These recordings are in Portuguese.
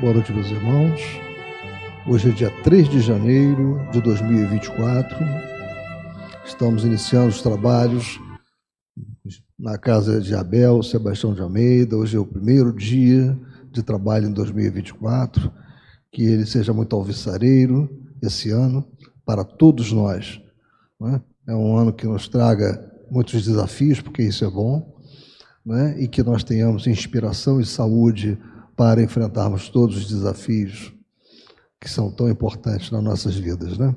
Boa noite, meus irmãos. Hoje é dia 3 de janeiro de 2024. Estamos iniciando os trabalhos na casa de Abel Sebastião de Almeida. Hoje é o primeiro dia de trabalho em 2024. Que ele seja muito alvissareiro esse ano para todos nós. É? é um ano que nos traga muitos desafios, porque isso é bom, né? e que nós tenhamos inspiração e saúde para enfrentarmos todos os desafios que são tão importantes nas nossas vidas. Né?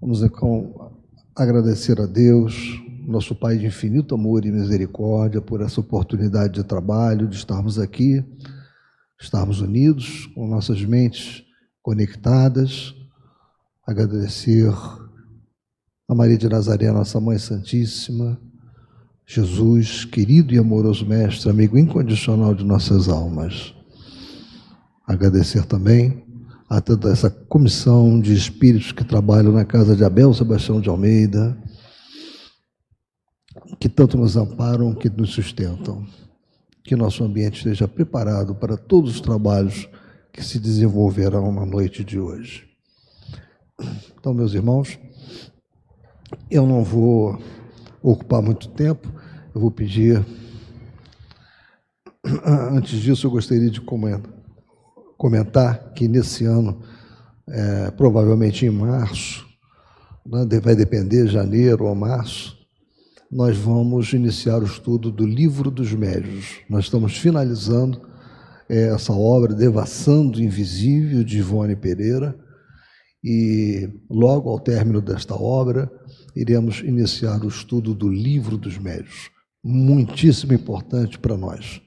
Vamos então agradecer a Deus, nosso Pai de infinito amor e misericórdia, por essa oportunidade de trabalho, de estarmos aqui, estarmos unidos, com nossas mentes conectadas. Agradecer a Maria de Nazaré, nossa Mãe Santíssima, Jesus, querido e amoroso Mestre, amigo incondicional de nossas almas. Agradecer também a toda essa comissão de espíritos que trabalham na casa de Abel Sebastião de Almeida, que tanto nos amparam, que nos sustentam. Que nosso ambiente esteja preparado para todos os trabalhos que se desenvolverão na noite de hoje. Então, meus irmãos, eu não vou ocupar muito tempo, eu vou pedir. Antes disso, eu gostaria de comentar que nesse ano, é, provavelmente em março, né, vai depender, janeiro ou março, nós vamos iniciar o estudo do Livro dos Médios. Nós estamos finalizando é, essa obra, Devassando Invisível, de Ivone Pereira, e logo ao término desta obra, iremos iniciar o estudo do Livro dos Médios, muitíssimo importante para nós.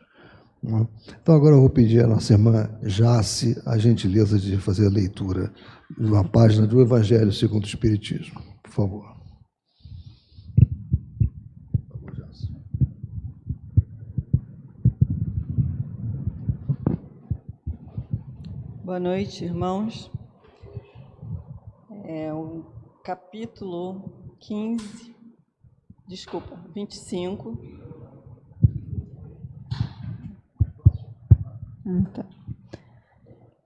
Então, agora eu vou pedir à nossa irmã Jace a gentileza de fazer a leitura de uma página do Evangelho segundo o Espiritismo. Por favor. Boa noite, irmãos. É o capítulo 15, desculpa, 25. Ah, tá.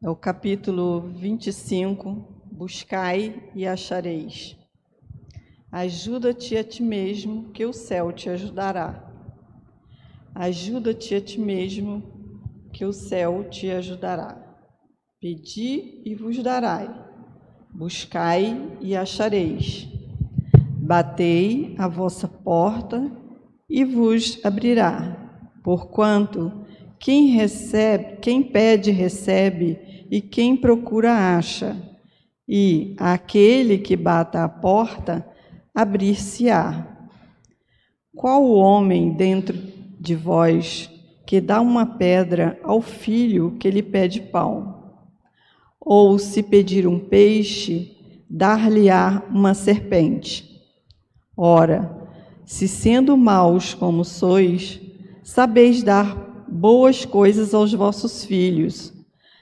É o capítulo 25, Buscai e achareis. Ajuda-te a ti mesmo, que o céu te ajudará. Ajuda-te a ti mesmo, que o céu te ajudará. Pedi e vos darai, buscai e achareis. Batei a vossa porta e vos abrirá. Porquanto quem recebe, quem pede recebe, e quem procura acha. E aquele que bata a porta abrir-se-á. Qual o homem dentro de vós que dá uma pedra ao filho que lhe pede pão? Ou se pedir um peixe, dar-lhe-á uma serpente. Ora, se sendo maus como sois, sabeis dar boas coisas aos vossos filhos,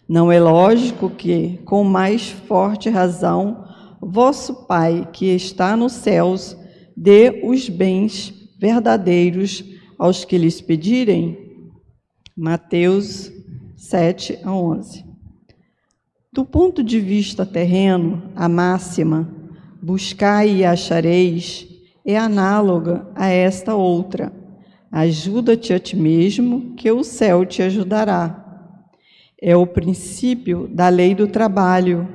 não é lógico que, com mais forte razão, vosso Pai, que está nos céus, dê os bens verdadeiros aos que lhes pedirem? Mateus 7 a 11. Do ponto de vista terreno, a máxima, buscai e achareis, é análoga a esta outra. Ajuda-te a ti mesmo, que o céu te ajudará. É o princípio da lei do trabalho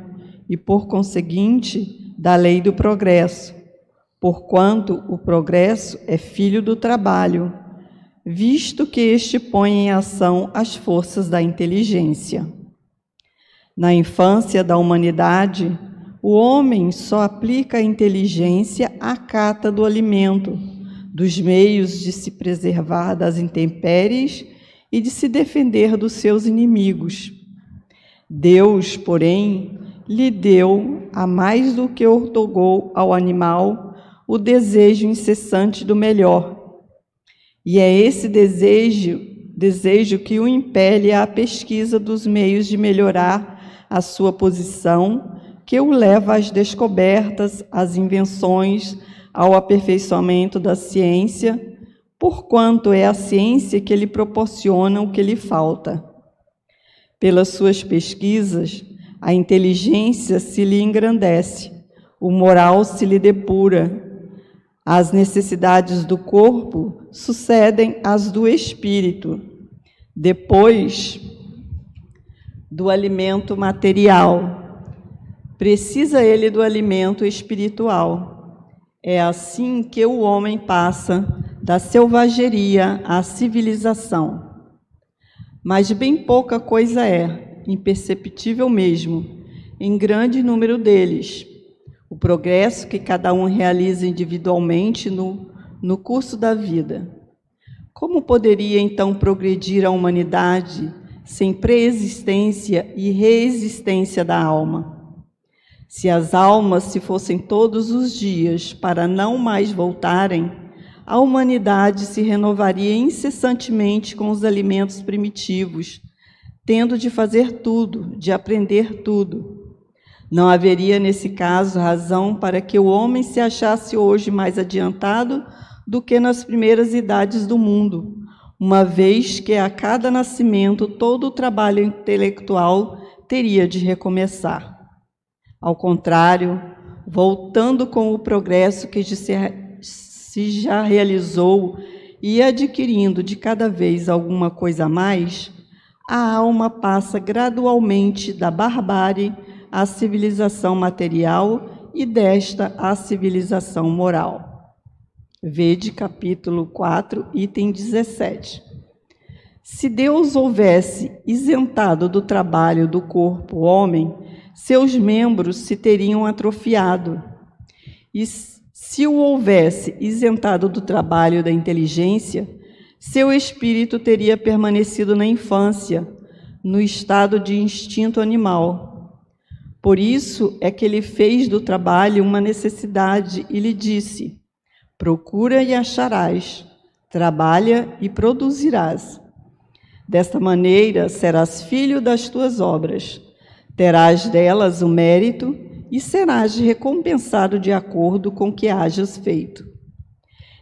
e, por conseguinte, da lei do progresso, porquanto o progresso é filho do trabalho, visto que este põe em ação as forças da inteligência. Na infância da humanidade, o homem só aplica a inteligência à cata do alimento, dos meios de se preservar das intempéries e de se defender dos seus inimigos. Deus, porém, lhe deu, a mais do que ortogou ao animal, o desejo incessante do melhor. E é esse desejo, desejo que o impele à pesquisa dos meios de melhorar a sua posição, que o leva às descobertas, às invenções, ao aperfeiçoamento da ciência, porquanto é a ciência que lhe proporciona o que lhe falta. Pelas suas pesquisas, a inteligência se lhe engrandece, o moral se lhe depura, as necessidades do corpo sucedem às do espírito. Depois do alimento material, precisa ele do alimento espiritual. É assim que o homem passa da selvageria à civilização. Mas bem pouca coisa é, imperceptível mesmo, em grande número deles. O progresso que cada um realiza individualmente no, no curso da vida. Como poderia então progredir a humanidade sem preexistência e reexistência da alma? Se as almas se fossem todos os dias para não mais voltarem, a humanidade se renovaria incessantemente com os alimentos primitivos, tendo de fazer tudo, de aprender tudo. Não haveria, nesse caso, razão para que o homem se achasse hoje mais adiantado do que nas primeiras idades do mundo, uma vez que a cada nascimento todo o trabalho intelectual teria de recomeçar. Ao contrário, voltando com o progresso que se já realizou e adquirindo de cada vez alguma coisa a mais, a alma passa gradualmente da barbárie à civilização material e desta à civilização moral. Vede capítulo 4, item 17. Se Deus houvesse isentado do trabalho do corpo o homem, seus membros se teriam atrofiado. E se o houvesse isentado do trabalho da inteligência, seu espírito teria permanecido na infância, no estado de instinto animal. Por isso é que ele fez do trabalho uma necessidade e lhe disse: Procura e acharás, trabalha e produzirás. Desta maneira serás filho das tuas obras, terás delas o mérito e serás recompensado de acordo com o que hajas feito.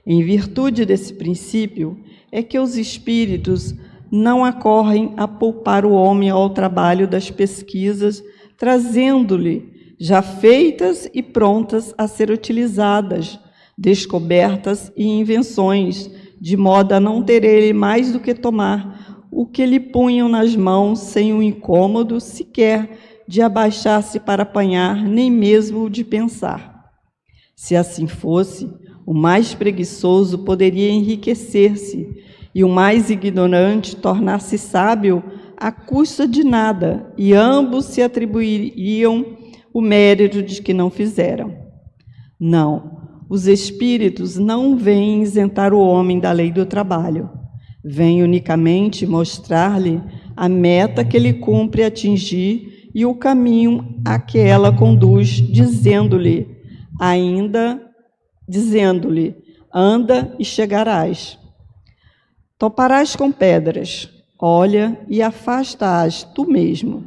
Em virtude desse princípio, é que os espíritos não acorrem a poupar o homem ao trabalho das pesquisas, trazendo-lhe já feitas e prontas a ser utilizadas, descobertas e invenções, de modo a não ter ele mais do que tomar o que lhe punham nas mãos sem o incômodo sequer de abaixar-se para apanhar, nem mesmo de pensar. Se assim fosse, o mais preguiçoso poderia enriquecer-se e o mais ignorante tornar-se sábio à custa de nada, e ambos se atribuiriam o mérito de que não fizeram. Não, os espíritos não vêm isentar o homem da lei do trabalho. Vêm unicamente mostrar-lhe a meta que ele cumpre atingir e o caminho a que ela conduz, dizendo-lhe, ainda dizendo-lhe, anda e chegarás. Toparás com pedras, olha e afasta-as tu mesmo.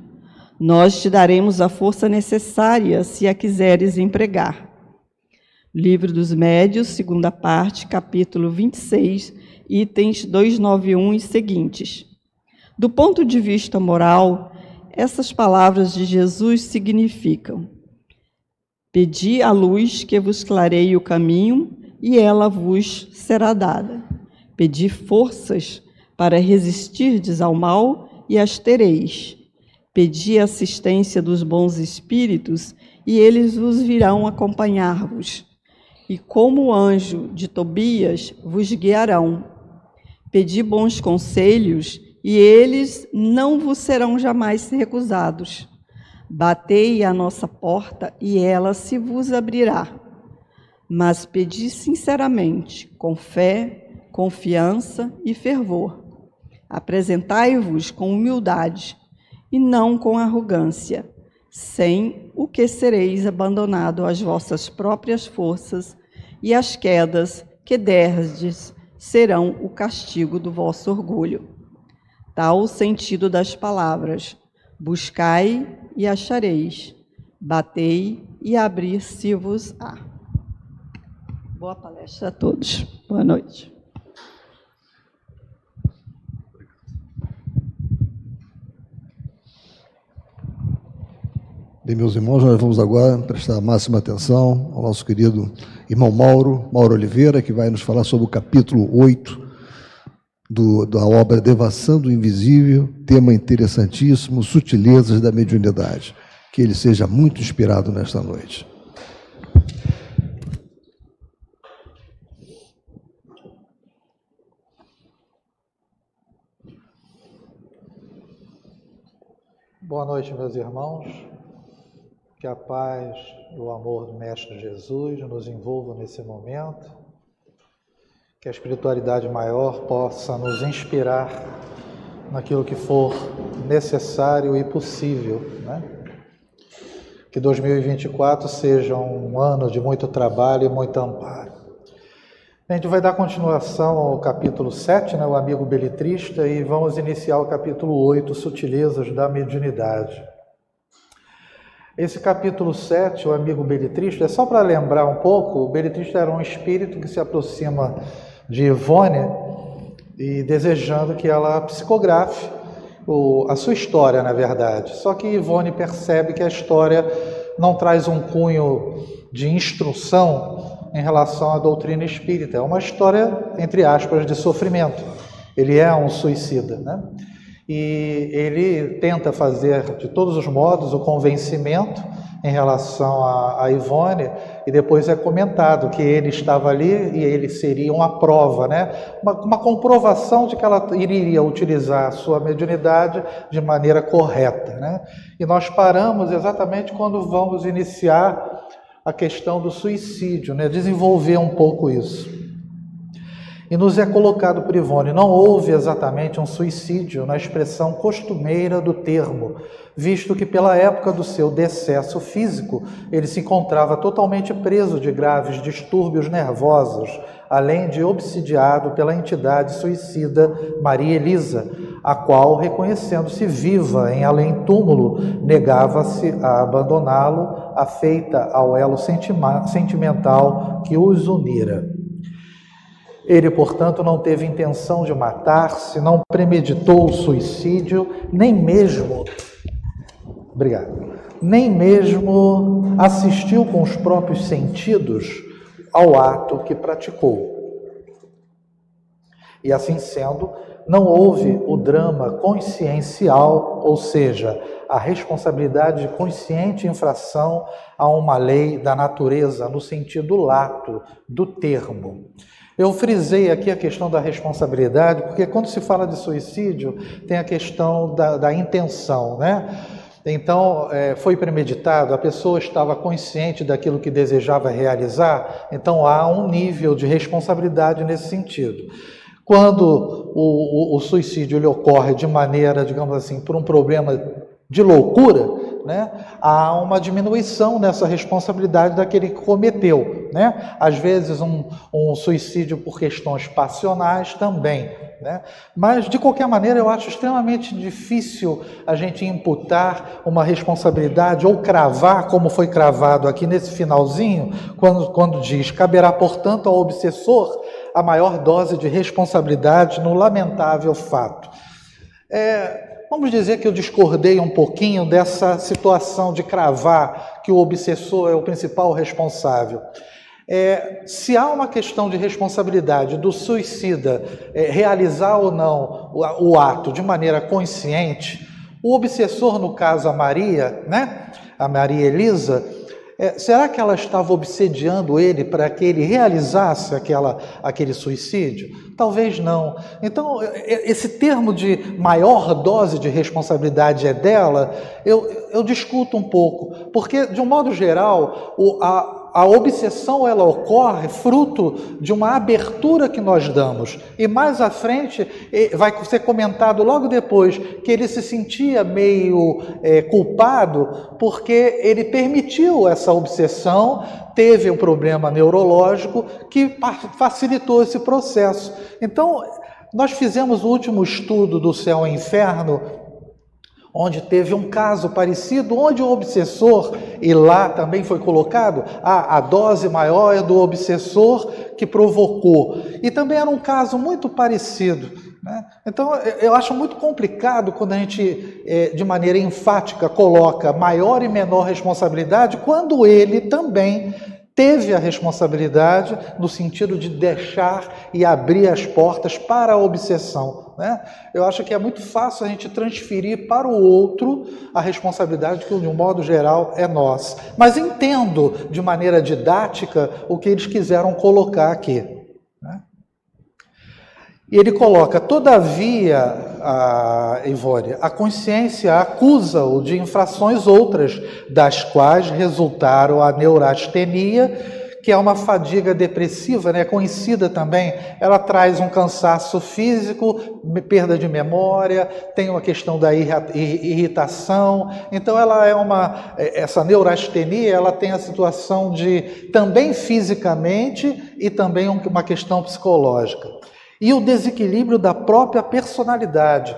Nós te daremos a força necessária se a quiseres empregar. Livro dos Médios, segunda parte, capítulo 26, itens 291 e seguintes. Do ponto de vista moral, essas palavras de Jesus significam: Pedi a luz que vos clareie o caminho, e ela vos será dada. Pedi forças para resistirdes ao mal, e as tereis. Pedi assistência dos bons espíritos, e eles vos virão acompanhar-vos. E como anjo de Tobias vos guiarão. Pedi bons conselhos, e eles não vos serão jamais recusados. Batei à nossa porta e ela se vos abrirá. Mas pedi sinceramente, com fé, confiança e fervor. Apresentai-vos com humildade e não com arrogância, sem o que sereis abandonado às vossas próprias forças e as quedas que derdes serão o castigo do vosso orgulho. Tal o sentido das palavras: buscai e achareis, batei e abrir-se-vos-á. Boa palestra a todos. Boa noite. Bem, meus irmãos, nós vamos agora prestar máxima atenção ao nosso querido irmão Mauro, Mauro Oliveira, que vai nos falar sobre o capítulo 8 do, da obra Devassando o Invisível, tema interessantíssimo, Sutilezas da Mediunidade. Que ele seja muito inspirado nesta noite. Boa noite, meus irmãos. Que a paz e o amor do Mestre Jesus nos envolvam nesse momento. Que a espiritualidade maior possa nos inspirar naquilo que for necessário e possível. Né? Que 2024 seja um ano de muito trabalho e muito amparo. A gente vai dar continuação ao capítulo 7, né, o amigo belitrista, e vamos iniciar o capítulo 8, Sutilezas da Mediunidade. Esse capítulo 7, o amigo belitrista, é só para lembrar um pouco, o belitrista era um espírito que se aproxima de Ivone e desejando que ela psicografe o, a sua história, na verdade. Só que Ivone percebe que a história não traz um cunho de instrução em relação à doutrina espírita. É uma história, entre aspas, de sofrimento. Ele é um suicida, né? E ele tenta fazer de todos os modos o convencimento em relação a, a Ivone, e depois é comentado que ele estava ali e ele seria uma prova, né? uma, uma comprovação de que ela iria utilizar a sua mediunidade de maneira correta. Né? E nós paramos exatamente quando vamos iniciar a questão do suicídio, né? desenvolver um pouco isso. E nos é colocado por Ivone, não houve exatamente um suicídio na expressão costumeira do termo, visto que pela época do seu decesso físico, ele se encontrava totalmente preso de graves distúrbios nervosos, além de obsidiado pela entidade suicida Maria Elisa, a qual, reconhecendo-se viva em além-túmulo, negava-se a abandoná-lo, afeita ao elo sentimental que os unira. Ele, portanto, não teve intenção de matar-se, não premeditou o suicídio, nem mesmo. Obrigado. Nem mesmo assistiu com os próprios sentidos ao ato que praticou. E assim sendo, não houve o drama consciencial, ou seja, a responsabilidade de consciente infração a uma lei da natureza, no sentido lato do termo. Eu frisei aqui a questão da responsabilidade, porque quando se fala de suicídio, tem a questão da, da intenção, né? Então, é, foi premeditado, a pessoa estava consciente daquilo que desejava realizar, então há um nível de responsabilidade nesse sentido. Quando o, o, o suicídio ocorre de maneira, digamos assim, por um problema de loucura, né, há uma diminuição nessa responsabilidade daquele que cometeu. Né? Às vezes, um, um suicídio por questões passionais também. Né? Mas, de qualquer maneira, eu acho extremamente difícil a gente imputar uma responsabilidade ou cravar, como foi cravado aqui nesse finalzinho, quando, quando diz: caberá, portanto, ao obsessor a maior dose de responsabilidade no lamentável fato. É, Vamos dizer que eu discordei um pouquinho dessa situação de cravar que o obsessor é o principal responsável. É, se há uma questão de responsabilidade do suicida é, realizar ou não o, o, ato de maneira consciente, o obsessor, no caso a Maria, né, a Maria Elisa, é, será que ela estava obsediando ele para que ele realizasse aquela, aquele suicídio? Talvez não. Então, esse termo de maior dose de responsabilidade é dela, eu, eu discuto um pouco, porque, de um modo geral, o, a, a obsessão ela ocorre fruto de uma abertura que nós damos. E mais à frente vai ser comentado logo depois que ele se sentia meio é, culpado porque ele permitiu essa obsessão, teve um problema neurológico que facilitou esse processo. Então, nós fizemos o último estudo do céu e inferno onde teve um caso parecido, onde o obsessor, e lá também foi colocado, a dose maior é do obsessor que provocou. E também era um caso muito parecido, Né? Então, eu acho muito complicado quando a gente, é, de maneira enfática, coloca maior e menor responsabilidade, quando ele também teve a responsabilidade no sentido de deixar e abrir as portas para a obsessão. Né? Eu acho que é muito fácil a gente transferir para o outro a responsabilidade que, de um modo geral, é nossa. Mas entendo de maneira didática o que eles quiseram colocar aqui. E ele coloca, todavia, a Ivone, a consciência acusa-o de infrações outras, das quais resultaram a neurastenia, que é uma fadiga depressiva, né, conhecida também. Ela traz um cansaço físico, perda de memória, tem uma questão da irritação. Então, ela é uma essa neurastenia, ela tem a situação de também fisicamente e também uma questão psicológica e o desequilíbrio da própria personalidade,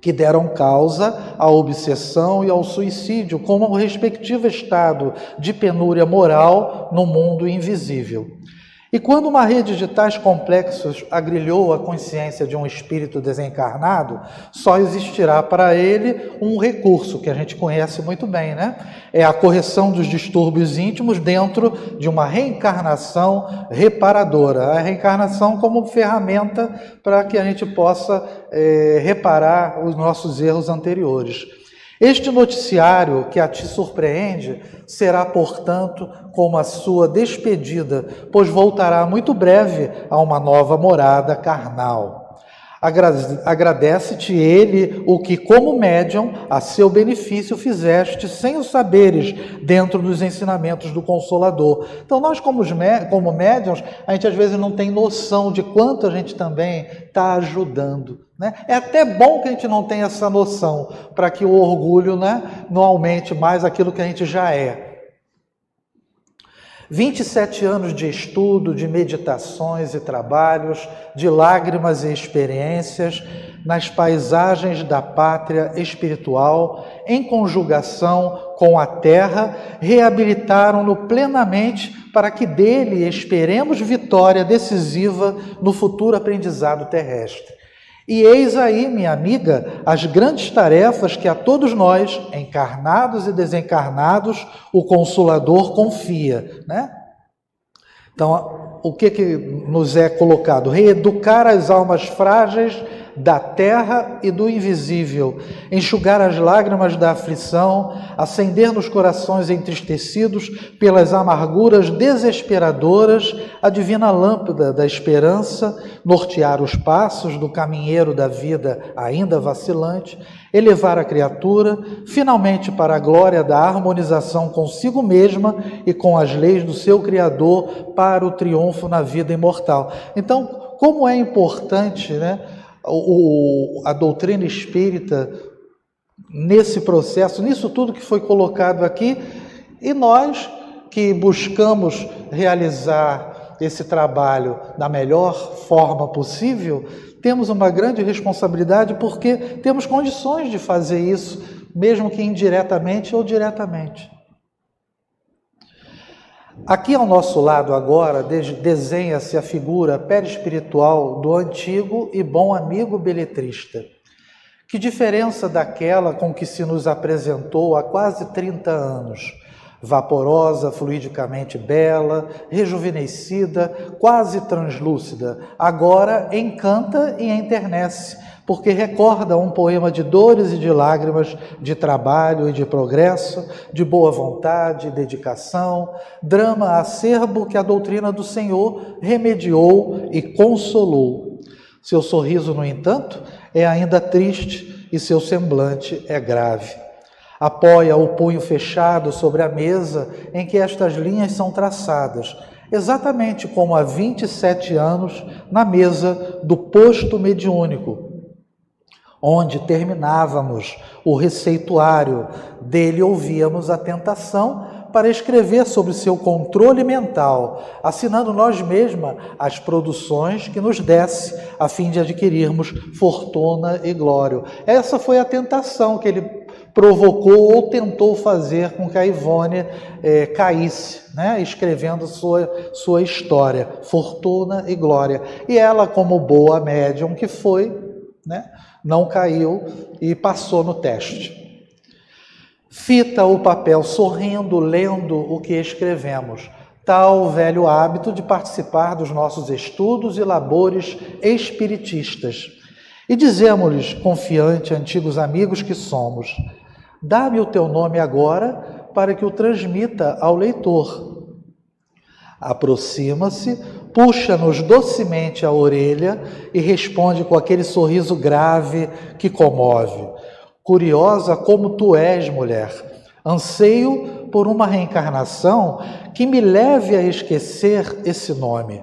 que deram causa à obsessão e ao suicídio, como o respectivo estado de penúria moral no mundo invisível. E quando uma rede de tais complexos agrilhou a consciência de um espírito desencarnado, só existirá para ele um recurso que a gente conhece muito bem, né? É a correção dos distúrbios íntimos dentro de uma reencarnação reparadora. A reencarnação como ferramenta para que a gente possa é, reparar os nossos erros anteriores. Este noticiário que a ti surpreende será, portanto, como a sua despedida, pois voltará muito breve a uma nova morada carnal. Agradece-te ele o que, como médium, a seu benefício fizeste, sem o saberes, dentro dos ensinamentos do Consolador. Então, nós, como, como médiums, a gente às vezes não tem noção de quanto a gente também está ajudando. Né? É até bom que a gente não tenha essa noção, para que o orgulho né, não aumente mais aquilo que a gente já é. 27 anos de estudo, de meditações e trabalhos, de lágrimas e experiências nas paisagens da pátria espiritual, em conjugação com a terra, reabilitaram-no plenamente para que dele esperemos vitória decisiva no futuro aprendizado terrestre. E eis aí, minha amiga, as grandes tarefas que a todos nós, encarnados e desencarnados, o Consolador confia, né? Então, o que, que nos é colocado? Reeducar as almas frágeis da terra e do invisível, enxugar as lágrimas da aflição, acender nos corações entristecidos pelas amarguras desesperadoras a divina lâmpada da esperança, nortear os passos do caminheiro da vida ainda vacilante, elevar a criatura, finalmente para a glória da harmonização consigo mesma e com as leis do seu Criador, para o triunfo na vida imortal. Então, como é importante, né? O, a doutrina espírita nesse processo, nisso tudo que foi colocado aqui, e nós que buscamos realizar esse trabalho da melhor forma possível, temos uma grande responsabilidade porque temos condições de fazer isso, mesmo que indiretamente ou diretamente. Aqui ao nosso lado agora desenha-se a figura perispiritual do antigo e bom amigo beletrista. Que diferença daquela com que se nos apresentou há quase 30 anos? Vaporosa, fluidicamente bela, rejuvenescida, quase translúcida, agora encanta e enternece porque recorda um poema de dores e de lágrimas, de trabalho e de progresso, de boa vontade, dedicação, drama acerbo que a doutrina do Senhor remediou e consolou. Seu sorriso, no entanto, é ainda triste e seu semblante é grave. Apoia o punho fechado sobre a mesa em que estas linhas são traçadas, exatamente como há 27 anos na mesa do posto mediúnico, onde terminávamos o receituário, dele ouvíamos a tentação para escrever sobre seu controle mental, assinando nós mesmas as produções que nos desse, a fim de adquirirmos fortuna e glória. Essa foi a tentação que ele provocou ou tentou fazer com que a Ivone é, caísse, né? escrevendo sua, sua história, Fortuna e Glória. E ela, como boa médium que foi, né? Não caiu e passou no teste. Fita o papel sorrindo, lendo o que escrevemos. Tal velho hábito de participar dos nossos estudos e labores espiritistas. E dizemos-lhes, confiante, antigos amigos que somos, Dá-me o teu nome agora para que o transmita ao leitor. Aproxima-se, puxa-nos docemente a orelha e responde com aquele sorriso grave que comove. Curiosa como tu és, mulher, anseio por uma reencarnação que me leve a esquecer esse nome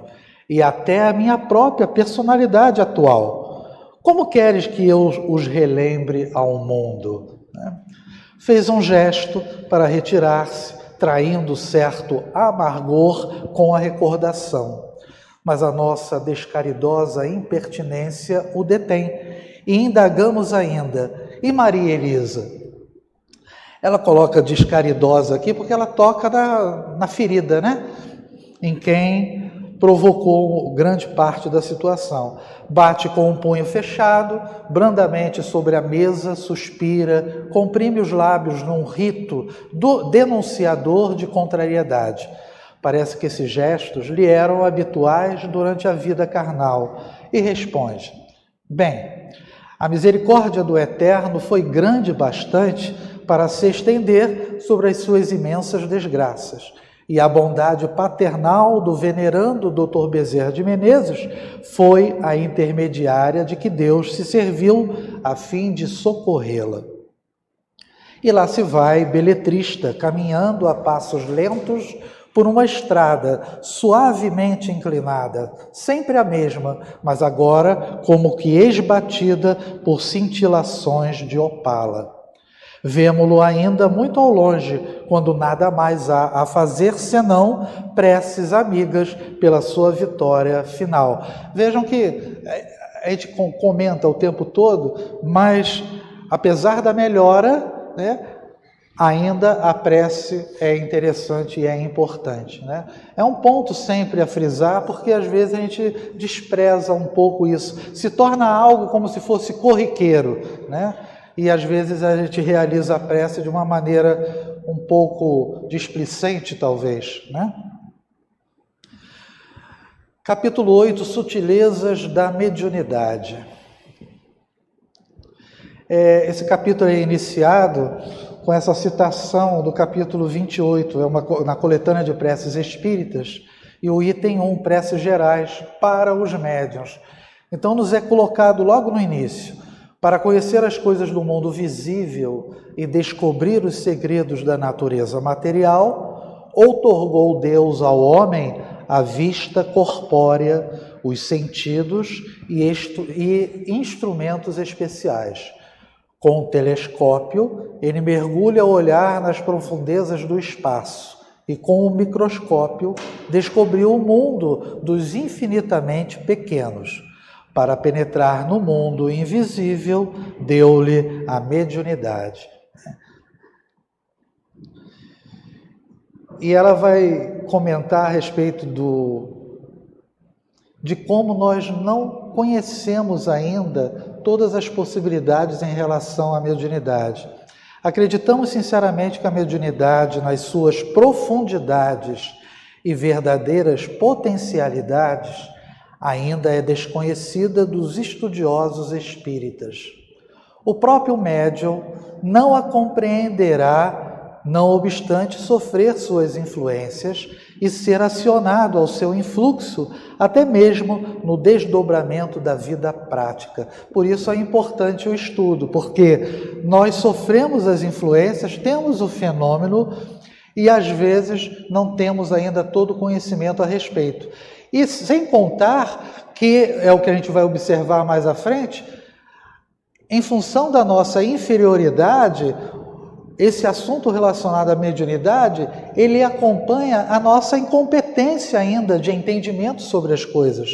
e até a minha própria personalidade atual. Como queres que eu os relembre ao mundo? Né? fez um gesto para retirar-se, traindo certo amargor com a recordação. Mas a nossa descaridosa impertinência o detém e indagamos ainda. E Maria Elisa? Ela coloca descaridosa aqui porque ela toca na, na ferida, né? Em quem provocou grande parte da situação. Bate com o um punho fechado, brandamente sobre a mesa, suspira, comprime os lábios num rito denunciador de contrariedade. Parece que esses gestos lhe eram habituais durante a vida carnal. E responde: Bem, a misericórdia do Eterno foi grande bastante para se estender sobre as suas imensas desgraças e a bondade paternal do venerando Dr. Bezerra de Menezes foi a intermediária de que Deus se serviu a fim de socorrê-la. E lá se vai, beletrista, caminhando a passos lentos por uma estrada suavemente inclinada, sempre a mesma, mas agora como que esbatida por cintilações de opala. Vemo-lo ainda muito ao longe, quando nada mais há a fazer senão preces amigas pela sua vitória final. Vejam que é, a gente comenta o tempo todo, mas apesar da melhora, né, ainda a prece é interessante e é importante. Né? É um ponto sempre a frisar, porque às vezes a gente despreza um pouco isso, se torna algo como se fosse corriqueiro. Né? e às vezes a gente realiza a prece de uma maneira um pouco displicente, talvez, né? Capítulo 8, Sutilezas da Mediunidade. É, esse capítulo é iniciado com essa citação do capítulo 28, é uma, na coletânea de preces espíritas, e o item 1, preces gerais para os médiuns. Então, nos é colocado logo no início para conhecer as coisas do mundo visível e descobrir os segredos da natureza material, outorgou Deus ao homem a vista corpórea, os sentidos e, e instrumentos especiais. Com o telescópio, ele mergulha o olhar nas profundezas do espaço e, com o microscópio, descobriu o mundo dos infinitamente pequenos para penetrar no mundo invisível, deu-lhe a mediunidade. E ela vai comentar a respeito do de como nós não conhecemos ainda todas as possibilidades em relação à mediunidade. Acreditamos sinceramente que a mediunidade, nas suas profundidades e verdadeiras potencialidades, ainda é desconhecida dos estudiosos espíritas. O próprio médium não a compreenderá, não obstante sofrer suas influências e ser acionado ao seu influxo, até mesmo no desdobramento da vida prática. Por isso é importante o estudo, porque nós sofremos as influências, temos o fenômeno e às vezes não temos ainda todo o conhecimento a respeito. E sem contar que é o que a gente vai observar mais à frente, em função da nossa inferioridade, esse assunto relacionado à mediunidade, ele acompanha a nossa incompetência ainda de entendimento sobre as coisas.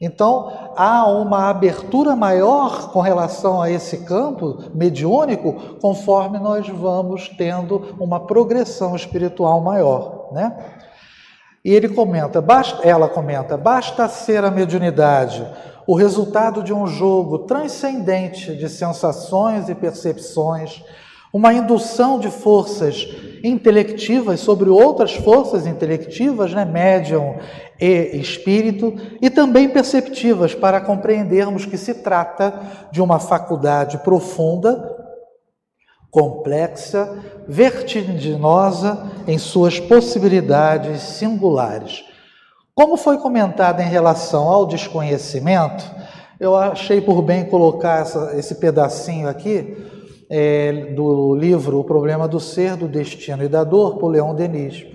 Então, há uma abertura maior com relação a esse campo mediúnico, conforme nós vamos tendo uma progressão espiritual maior, né? E ele comenta, basta, ela comenta, basta ser a mediunidade o resultado de um jogo transcendente de sensações e percepções, uma indução de forças intelectivas sobre outras forças intelectivas, né, médium e espírito, e também perceptivas para compreendermos que se trata de uma faculdade profunda, complexa, vertiginosa em suas possibilidades singulares. Como foi comentado em relação ao desconhecimento, eu achei por bem colocar essa, esse pedacinho aqui é, do livro O Problema do Ser, do Destino e da Dor, por Leon Denis.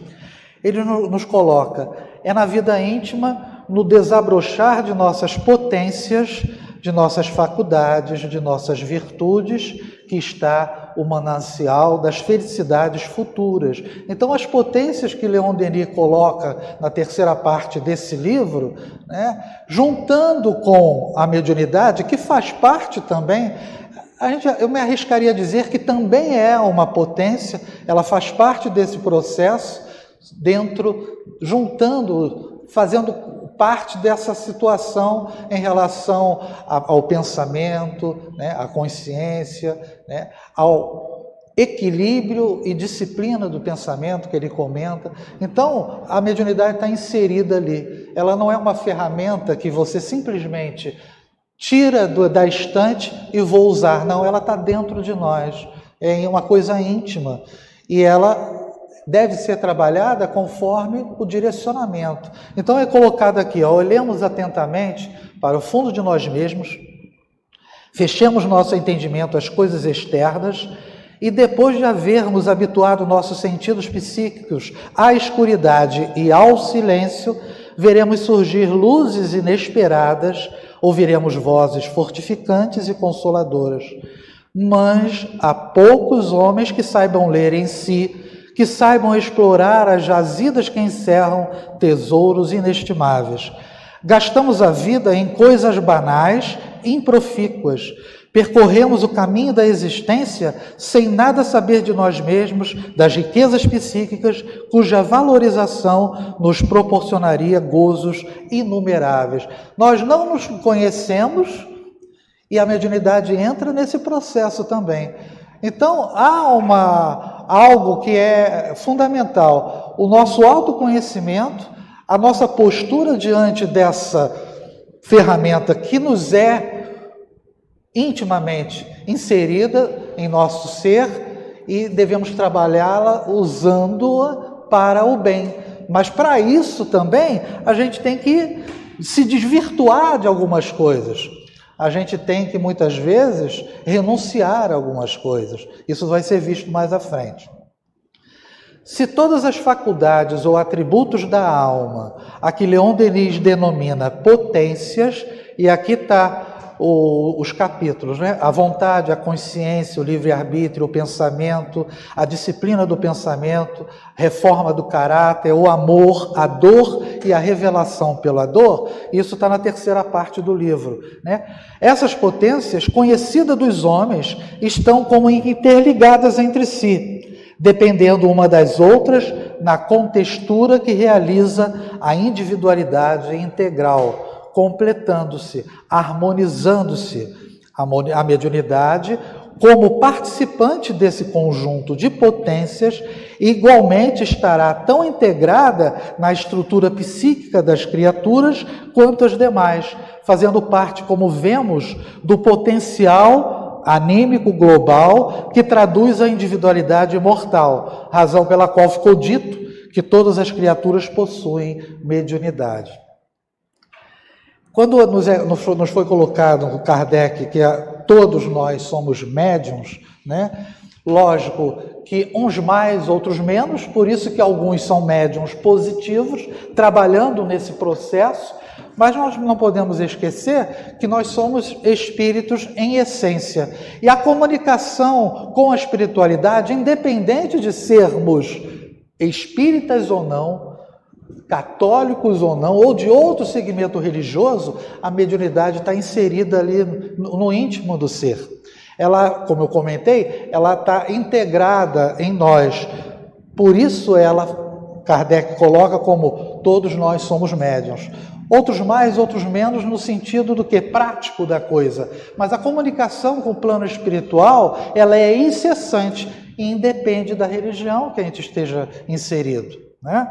Ele nos coloca, é na vida íntima, no desabrochar de nossas potências, de nossas faculdades, de nossas virtudes, que está o manancial das felicidades futuras. Então, as potências que Leon Denis coloca na terceira parte desse livro, né, juntando com a mediunidade, que faz parte também a gente, eu me arriscaria a dizer que também é uma potência, ela faz parte desse processo, dentro, juntando, fazendo parte dessa situação em relação ao pensamento, né, à consciência, né, ao equilíbrio e disciplina do pensamento que ele comenta. Então, a mediunidade está inserida ali. Ela não é uma ferramenta que você simplesmente tira do, da estante e vou usar. Não, ela está dentro de nós. É uma coisa íntima. E ela deve ser trabalhada conforme o direcionamento. Então é colocado aqui, ó, olhemos atentamente para o fundo de nós mesmos, fechemos nosso entendimento às coisas externas e depois de havermos habituado nossos sentidos psíquicos à escuridade e ao silêncio, veremos surgir luzes inesperadas ouviremos vozes fortificantes e consoladoras. Mas há poucos homens que saibam ler em si, que saibam explorar as jazidas que encerram tesouros inestimáveis. Gastamos a vida em coisas banais, improfícuas, Percorremos o caminho da existência sem nada saber de nós mesmos, das riquezas psíquicas, cuja valorização nos proporcionaria gozos inumeráveis. Nós não nos conhecemos e a mediunidade entra nesse processo também. Então, há uma, algo que é fundamental: o nosso autoconhecimento, a nossa postura diante dessa ferramenta que nos é intimamente inserida em nosso ser e devemos trabalhá-la usando-a para o bem. Mas para isso também a gente tem que se desvirtuar de algumas coisas. A gente tem que muitas vezes renunciar a algumas coisas. Isso vai ser visto mais à frente. Se todas as faculdades ou atributos da alma, a que Leon Denis denomina potências, e aqui está o, os capítulos, né? A vontade, a consciência, o livre-arbítrio, o pensamento, a disciplina do pensamento, reforma do caráter, o amor, a dor e a revelação pela dor. Isso está na terceira parte do livro, né? Essas potências, conhecidas dos homens, estão como interligadas entre si, dependendo uma das outras na contextura que realiza a individualidade integral completando-se, harmonizando-se a mediunidade como participante desse conjunto de potências, igualmente estará tão integrada na estrutura psíquica das criaturas quanto as demais, fazendo parte, como vemos, do potencial anímico global que traduz a individualidade imortal, razão pela qual ficou dito que todas as criaturas possuem mediunidade. Quando nos, é, nos foi colocado no Kardec que a, todos nós somos médiums, né? Lógico que uns mais, outros menos, por isso que alguns são médiums positivos, trabalhando nesse processo, mas nós não podemos esquecer que nós somos espíritos em essência. E a comunicação com a espiritualidade, independente de sermos espíritas ou não, católicos ou não, ou de outro segmento religioso, a mediunidade está inserida ali no, íntimo do ser. Ela, como eu comentei, ela está integrada em nós. Por isso ela, Kardec coloca como todos nós somos médiuns. Outros mais, outros menos, no sentido do que prático da coisa. Mas a comunicação com o plano espiritual, ela é incessante e independe da religião que a gente esteja inserido. Né?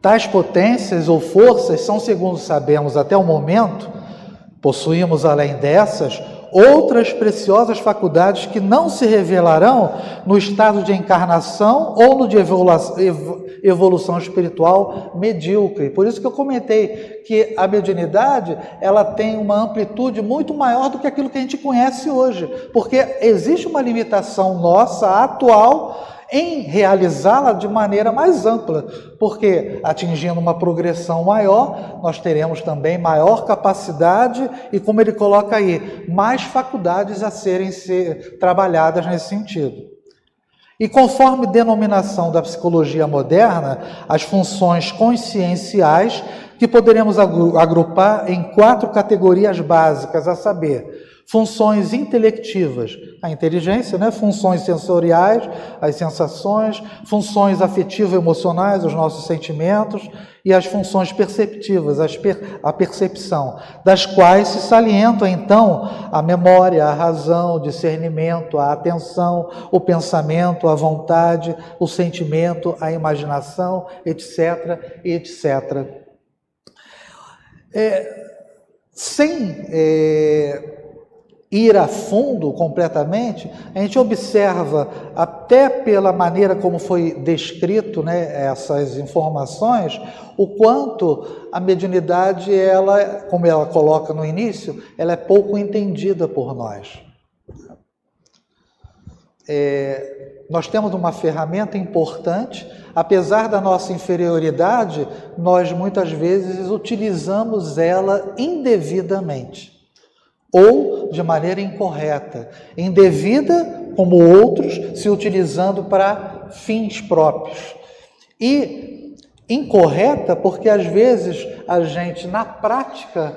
Tais potências ou forças são, segundo sabemos até o momento, possuímos além dessas outras preciosas faculdades que não se revelarão no estado de encarnação ou no de evolução espiritual medíocre. Por isso que eu comentei que a mediunidade ela tem uma amplitude muito maior do que aquilo que a gente conhece hoje, porque existe uma limitação nossa atual em realizá-la de maneira mais ampla, porque atingindo uma progressão maior, nós teremos também maior capacidade e, como ele coloca aí, mais faculdades a serem ser trabalhadas nesse sentido. E conforme denominação da psicologia moderna, as funções conscienciais que poderemos agrupar em quatro categorias básicas, a saber, funções intelectivas, a inteligência, né? funções sensoriais, as sensações, funções afetivo-emocionais, os nossos sentimentos, e as funções perceptivas, per a percepção, das quais se salientam então a memória, a razão, o discernimento, a atenção, o pensamento, a vontade, o sentimento, a imaginação, etc, etc. É, sem é, ir a fundo completamente, a gente observa, até pela maneira como foi descrito né, essas informações, o quanto a mediunidade, ela, como ela coloca no início, ela é pouco entendida por nós. É, nós temos uma ferramenta importante, apesar da nossa inferioridade, nós muitas vezes utilizamos ela indevidamente ou de maneira incorreta, indevida, como outros, se utilizando para fins próprios. E incorreta porque às vezes a gente, na prática,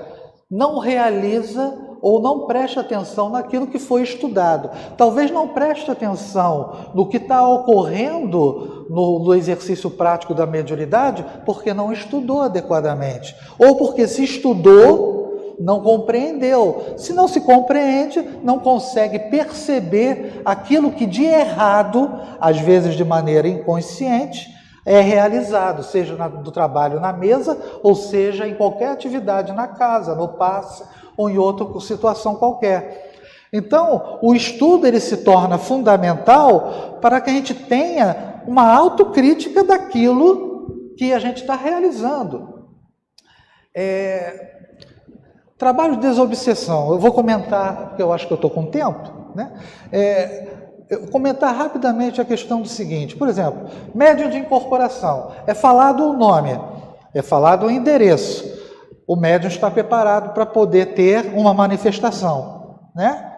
não realiza ou não presta atenção naquilo que foi estudado. Talvez não preste atenção no que está ocorrendo no, no, exercício prático da mediunidade porque não estudou adequadamente. Ou porque se estudou, não compreendeu. Se não se compreende, não consegue perceber aquilo que de errado, às vezes de maneira inconsciente, é realizado, seja do trabalho na mesa, ou seja em qualquer atividade na casa, no passe ou em outra situação qualquer. Então, o estudo ele se torna fundamental para que a gente tenha uma autocrítica daquilo que a gente está realizando. É, Trabalho de desobsessão, eu vou comentar, porque eu acho que eu estou com tempo, né? É, comentar rapidamente a questão do seguinte, por exemplo, médium de incorporação, é falado o nome, é falado o endereço, o médium está preparado para poder ter uma manifestação, né?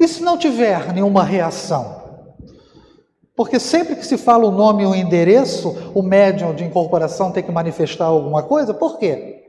E se não tiver nenhuma reação? Porque sempre que se fala o nome e o endereço, o médium de incorporação tem que manifestar alguma coisa, por quê?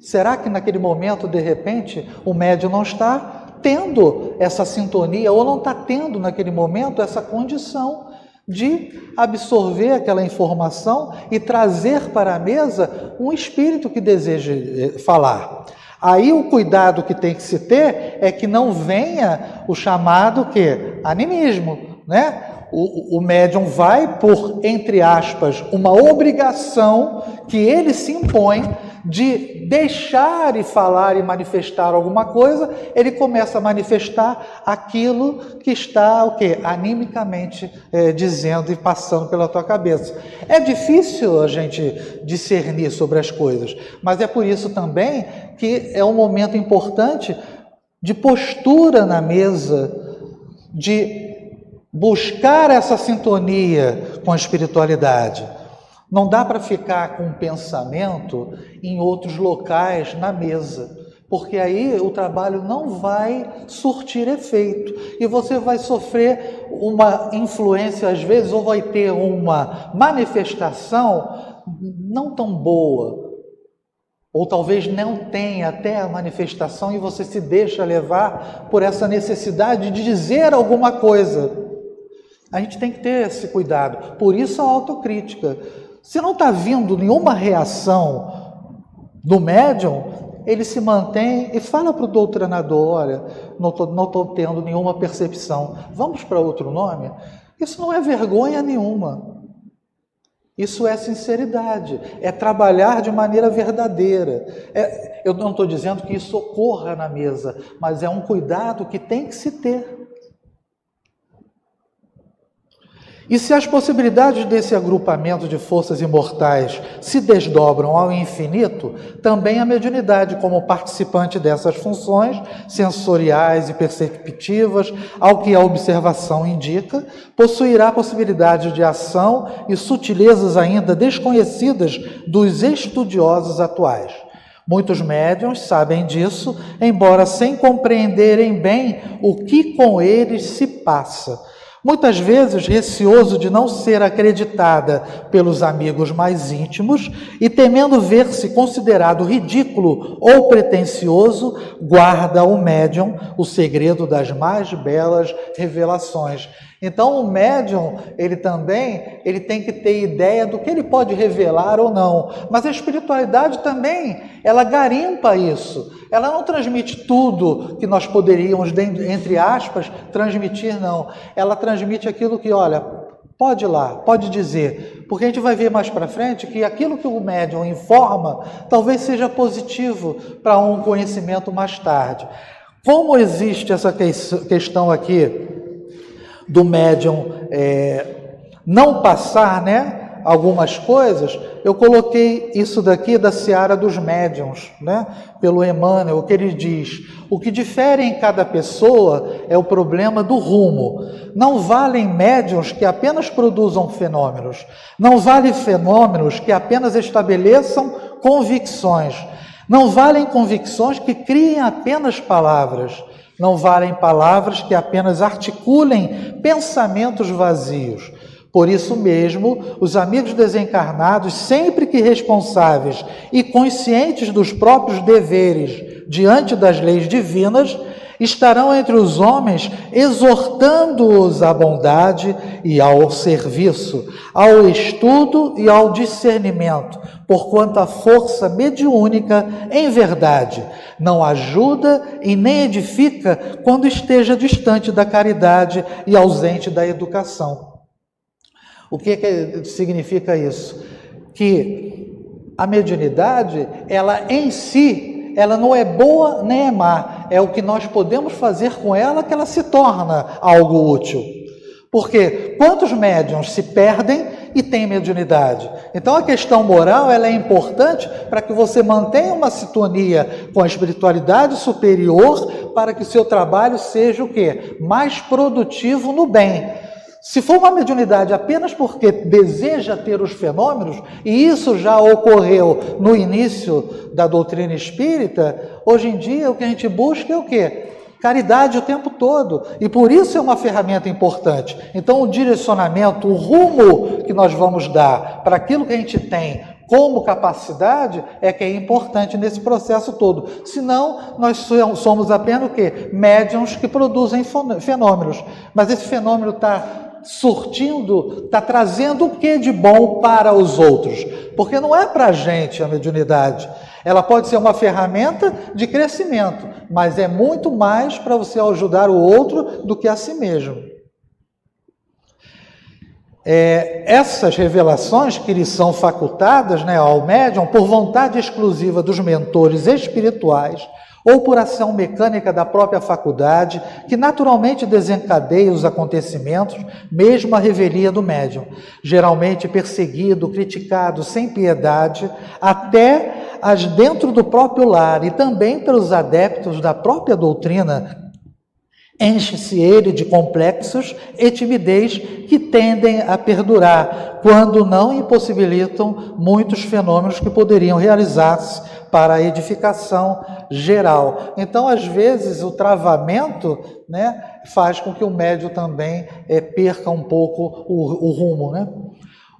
Será que naquele momento, de repente, o médium não está tendo essa sintonia ou não está tendo naquele momento essa condição de absorver aquela informação e trazer para a mesa um espírito que deseja eh, falar. Aí o cuidado que tem que se ter é que não venha o chamado que animismo, né? O, o médium vai por entre aspas uma obrigação que ele se impõe de deixar e falar e manifestar alguma coisa, ele começa a manifestar aquilo que está o que animicamente é, dizendo e passando pela tua cabeça. É difícil a gente discernir sobre as coisas, mas é por isso também que é um momento importante de postura na mesa, de buscar essa sintonia com a espiritualidade. Não dá para ficar com um pensamento em outros locais na mesa, porque aí o trabalho não vai surtir efeito e você vai sofrer uma influência, às vezes, ou vai ter uma manifestação não tão boa, ou talvez não tenha até a manifestação e você se deixa levar por essa necessidade de dizer alguma coisa. A gente tem que ter esse cuidado, por isso a autocrítica. Se não está vindo nenhuma reação do médium, ele se mantém e fala para o doutrinador: olha, não estou tendo nenhuma percepção, vamos para outro nome? Isso não é vergonha nenhuma. Isso é sinceridade, é trabalhar de maneira verdadeira. É, eu não estou dizendo que isso ocorra na mesa, mas é um cuidado que tem que se ter. E se as possibilidades desse agrupamento de forças imortais se desdobram ao infinito, também a mediunidade, como participante dessas funções sensoriais e perceptivas, ao que a observação indica, possuirá possibilidade de ação e sutilezas ainda desconhecidas dos estudiosos atuais. Muitos médiums sabem disso, embora sem compreenderem bem o que com eles se passa Muitas vezes, receoso de não ser acreditada pelos amigos mais íntimos e temendo ver-se considerado ridículo ou pretensioso, guarda o médium o segredo das mais belas revelações então o médium, ele também, ele tem que ter ideia do que ele pode revelar ou não. Mas a espiritualidade também, ela garimpa isso. Ela não transmite tudo que nós poderíamos, entre aspas, transmitir, não. Ela transmite aquilo que, olha, pode ir lá, pode dizer. Porque a gente vai ver mais para frente que aquilo que o médium informa talvez seja positivo para um conhecimento mais tarde. Como existe essa questão aqui do médium é, não passar, né? Algumas coisas, eu coloquei isso daqui da seara dos médiums, né? Pelo Emmanuel, o que ele diz: o que difere em cada pessoa é o problema do rumo. Não valem médiums que apenas produzam fenômenos, não valem fenômenos que apenas estabeleçam convicções, não valem convicções que criem apenas palavras. Não valem palavras que apenas articulem pensamentos vazios. Por isso mesmo, os amigos desencarnados, sempre que responsáveis e conscientes dos próprios deveres diante das leis divinas, estarão entre os homens exortando-os à bondade e ao serviço, ao estudo e ao discernimento, porquanto a força mediúnica, em verdade, não ajuda e nem edifica quando esteja distante da caridade e ausente da educação. O que, que significa isso? Que a mediunidade, ela em si, ela não é boa nem é má, é o que nós podemos fazer com ela que ela se torna algo útil. Porque quantos médiums se perdem e têm mediunidade? Então a questão moral ela é importante para que você mantenha uma sintonia com a espiritualidade superior para que o seu trabalho seja o quê? Mais produtivo no bem. Se for uma mediunidade apenas porque deseja ter os fenômenos, e isso já ocorreu no início da doutrina espírita, hoje em dia o que a gente busca é o quê? Caridade o tempo todo. E por isso é uma ferramenta importante. Então, o direcionamento, o rumo que nós vamos dar para aquilo que a gente tem como capacidade é que é importante nesse processo todo. Senão, nós somos apenas o quê? Médiums que produzem fenômenos. Mas esse fenômeno está surtindo, está trazendo o que de bom para os outros? Porque não é para a gente a mediunidade. Ela pode ser uma ferramenta de crescimento, mas é muito mais para você ajudar o outro do que a si mesmo. É, essas revelações que lhe são facultadas né, ao médium por vontade exclusiva dos mentores espirituais ou por ação mecânica da própria faculdade, que naturalmente desencadeia os acontecimentos, mesmo a revelia do médium, geralmente perseguido, criticado, sem piedade, até as dentro do próprio lar e também pelos adeptos da própria doutrina, enche-se ele de complexos e timidez que tendem a perdurar, quando não impossibilitam muitos fenômenos que poderiam realizar-se para a edificação geral. Então, às vezes, o travamento né, faz com que o médio também é, perca um pouco o, o rumo. Né?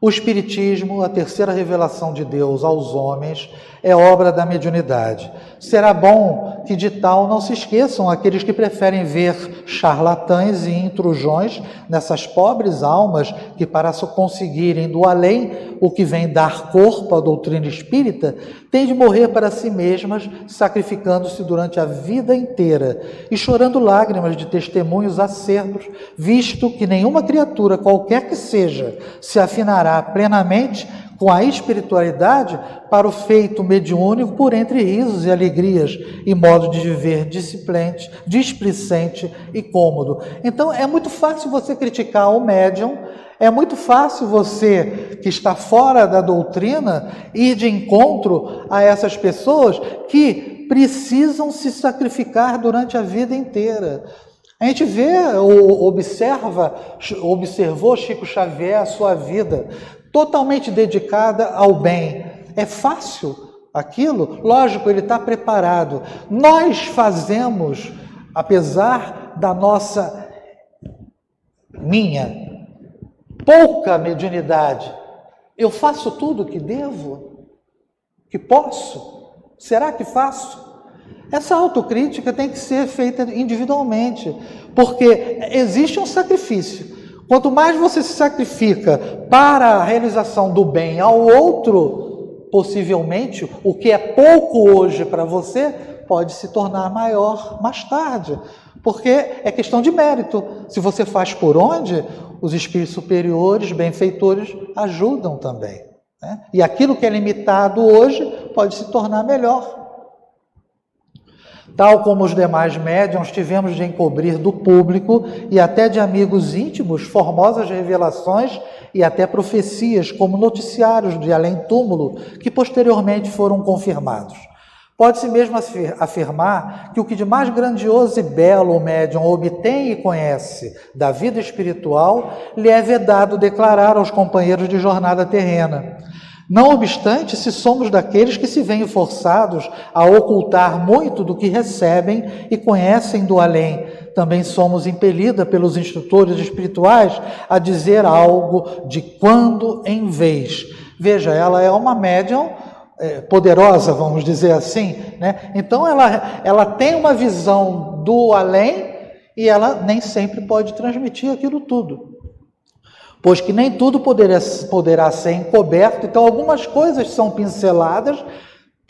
O Espiritismo, a terceira revelação de Deus aos homens, é obra da mediunidade. Será bom que de tal não se esqueçam aqueles que preferem ver charlatães e intrusões nessas pobres almas que, para conseguirem do além o que vem dar corpo à doutrina espírita, têm de morrer para si mesmas, sacrificando-se durante a vida inteira e chorando lágrimas de testemunhos acerbos, visto que nenhuma criatura, qualquer que seja, se afinará plenamente com a espiritualidade para o feito mediúnico por entre risos e alegrias e modo de viver disciplente, displicente e cômodo. Então é muito fácil você criticar o médium, é muito fácil você que está fora da doutrina ir de encontro a essas pessoas que precisam se sacrificar durante a vida inteira. A gente vê, observa, observou Chico Xavier a sua vida totalmente dedicada ao bem. É fácil aquilo? Lógico, ele está preparado. Nós fazemos, apesar da nossa, minha, pouca mediunidade, eu faço tudo o que devo, que posso. Será que faço? Essa autocrítica tem que ser feita individualmente, porque existe um sacrifício. Quanto mais você se sacrifica para a realização do bem ao outro, possivelmente o que é pouco hoje para você pode se tornar maior mais tarde, porque é questão de mérito. Se você faz por onde, os espíritos superiores, benfeitores, ajudam também. Né? E aquilo que é limitado hoje pode se tornar melhor. Tal como os demais médiums, tivemos de encobrir do público e até de amigos íntimos formosas revelações e até profecias, como noticiários de além-túmulo, que posteriormente foram confirmados. Pode-se mesmo afirmar que o que de mais grandioso e belo o médium obtém e conhece da vida espiritual lhe é vedado declarar aos companheiros de jornada terrena. Não obstante, se somos daqueles que se veem forçados a ocultar muito do que recebem e conhecem do além, também somos impelida pelos instrutores espirituais a dizer algo de quando em vez. Veja, ela é uma médium é, poderosa, vamos dizer assim, né? Então ela, ela tem uma visão do além e ela nem sempre pode transmitir aquilo tudo pois que nem tudo poderá, poderá ser encoberto, então algumas coisas são pinceladas,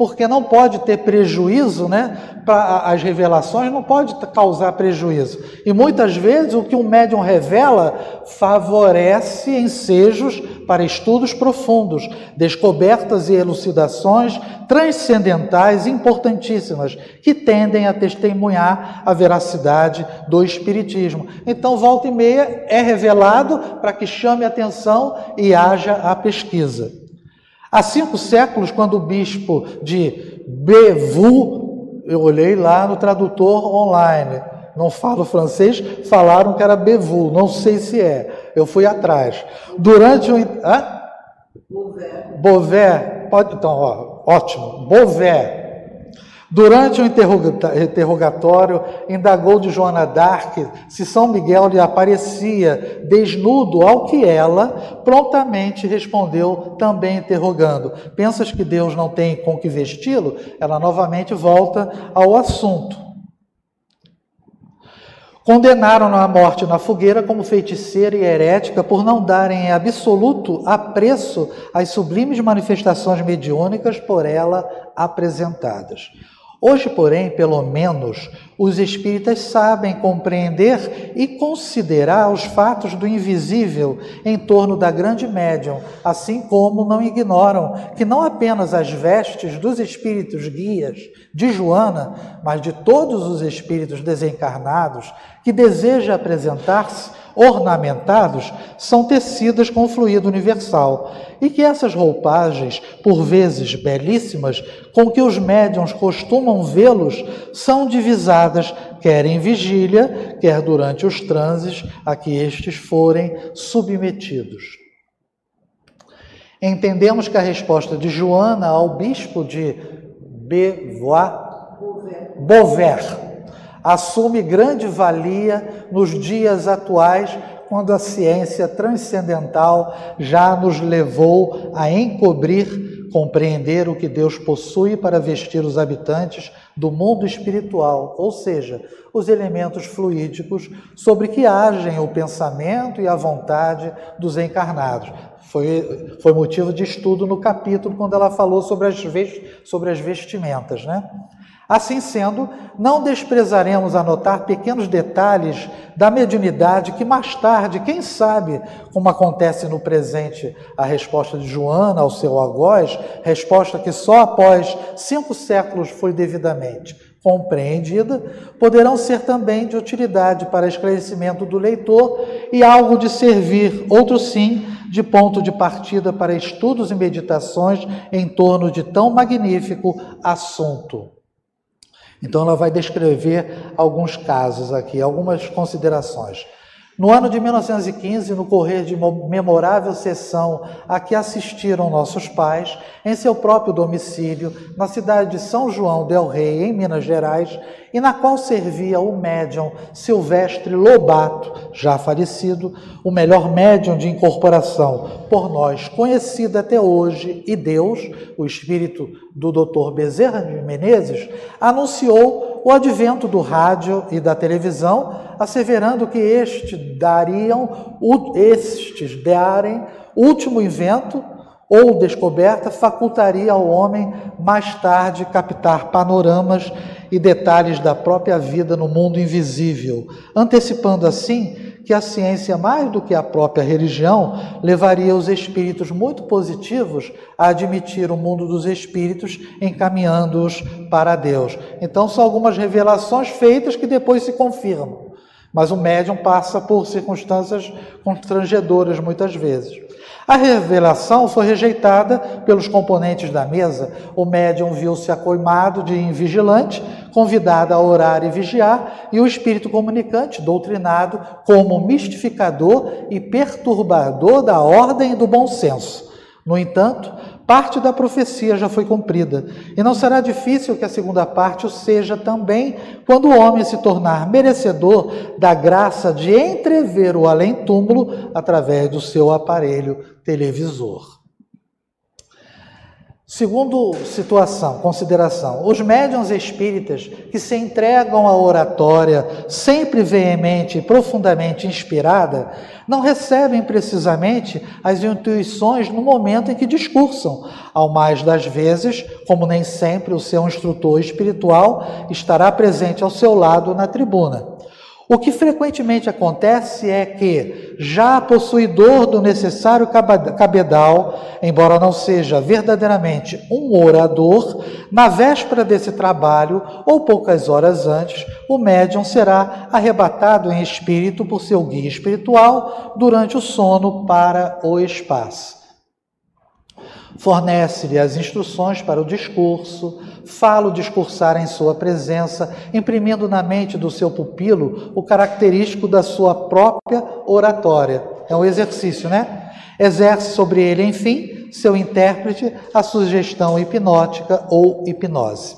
porque não pode ter prejuízo, né? Para as revelações não pode causar prejuízo. E muitas vezes o que um médium revela favorece ensejos para estudos profundos, descobertas e elucidações transcendentais importantíssimas que tendem a testemunhar a veracidade do espiritismo. Então, volta e meia é revelado para que chame atenção e haja a pesquisa. Há cinco séculos, quando o bispo de Bevu, eu olhei lá no tradutor online, não falo francês, falaram que era Bevu, não sei se é. Eu fui atrás. Durante o. Hã? Bové. Pode, então, ó, ótimo. Bové. Durante o interrogatório, indagou de Joana d'Arc se São Miguel lhe aparecia desnudo, ao que ela prontamente respondeu, também interrogando: Pensas que Deus não tem com que vesti-lo? Ela novamente volta ao assunto. Condenaram-no à morte na fogueira como feiticeira e herética por não darem em absoluto apreço às sublimes manifestações mediúnicas por ela apresentadas. Hoje, porém, pelo menos, os espíritas sabem compreender e considerar os fatos do invisível em torno da grande médium, assim como não ignoram que não apenas as vestes dos espíritos guias de Joana, mas de todos os espíritos desencarnados que deseja apresentar-se ornamentados são tecidas com fluido universal e que essas roupagens, por vezes belíssimas, com que os médiums costumam vê-los, são divisadas quer em vigília, quer durante os transes a que estes forem submetidos. Entendemos que a resposta de Joana ao bispo de Beauvoir, Beauvert, assume grande valia nos dias atuais, quando a ciência transcendental já nos levou a encobrir, compreender o que Deus possui para vestir os habitantes do mundo espiritual, ou seja, os elementos fluídicos sobre que agem o pensamento e a vontade dos encarnados. Foi, foi motivo de estudo no capítulo quando ela falou sobre as, sobre as vestimentas, né? Assim sendo, não desprezaremos anotar pequenos detalhes da mediunidade que mais tarde, quem sabe, como acontece no presente a resposta de Joana ao seu algoz, resposta que só após cinco séculos foi devidamente compreendida, poderão ser também de utilidade para esclarecimento do leitor e algo de servir, outro sim, de ponto de partida para estudos e meditações em torno de tão magnífico assunto. Então, ela vai descrever alguns casos aqui, algumas considerações. No ano de 1915, no correr de memorável sessão a que assistiram nossos pais, em seu próprio domicílio, na cidade de São João del Rei, em Minas Gerais, e na qual servia o médium Silvestre Lobato, já falecido, o melhor médium de incorporação por nós conhecido até hoje, e Deus, o espírito do Dr. Bezerra de Menezes, anunciou o advento do rádio e da televisão, asseverando que estes dariam, estes darem último invento ou descoberta facultaria ao homem mais tarde captar panoramas e detalhes da própria vida no mundo invisível, antecipando assim que a ciência, mais do que a própria religião, levaria os espíritos muito positivos a admitir o mundo dos espíritos, encaminhando-os para Deus. Então, são algumas revelações feitas que depois se confirmam. Mas o médium passa por circunstâncias constrangedoras muitas vezes. A revelação foi rejeitada pelos componentes da mesa. O médium viu-se acoimado de invigilante, convidado a orar e vigiar, e o espírito comunicante, doutrinado como mistificador e perturbador da ordem e do bom senso. No entanto, parte da profecia já foi cumprida, e não será difícil que a segunda parte o seja também, quando o homem se tornar merecedor da graça de entrever o além-túmulo através do seu aparelho televisor. Segundo situação, consideração, os médiuns espíritas que se entregam à oratória sempre veemente e profundamente inspirada, não recebem precisamente as intuições no momento em que discursam, ao mais das vezes, como nem sempre o seu instrutor espiritual estará presente ao seu lado na tribuna. O que frequentemente acontece é que, já possuidor do necessário cabedal, embora não seja verdadeiramente um orador, na véspera desse trabalho, ou poucas horas antes, o médium será arrebatado em espírito por seu guia espiritual durante o sono para o espaço fornece-lhe as instruções para o discurso, fala-o discursar em sua presença, imprimindo na mente do seu pupilo o característico da sua própria oratória. É um exercício, né? Exerce sobre ele, enfim, seu intérprete, a sugestão hipnótica ou hipnose.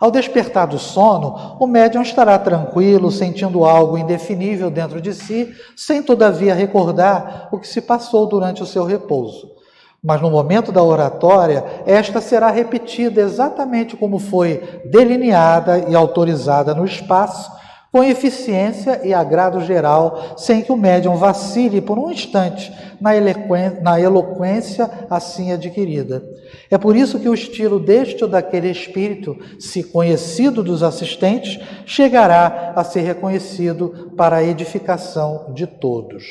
Ao despertar do sono, o médium estará tranquilo, sentindo algo indefinível dentro de si, sem todavia recordar o que se passou durante o seu repouso. Mas no momento da oratória, esta será repetida exatamente como foi delineada e autorizada no espaço, com eficiência e agrado geral, sem que o médium vacile por um instante na, na eloquência assim adquirida. É por isso que o estilo deste ou daquele espírito, se conhecido dos assistentes, chegará a ser reconhecido para a edificação de todos.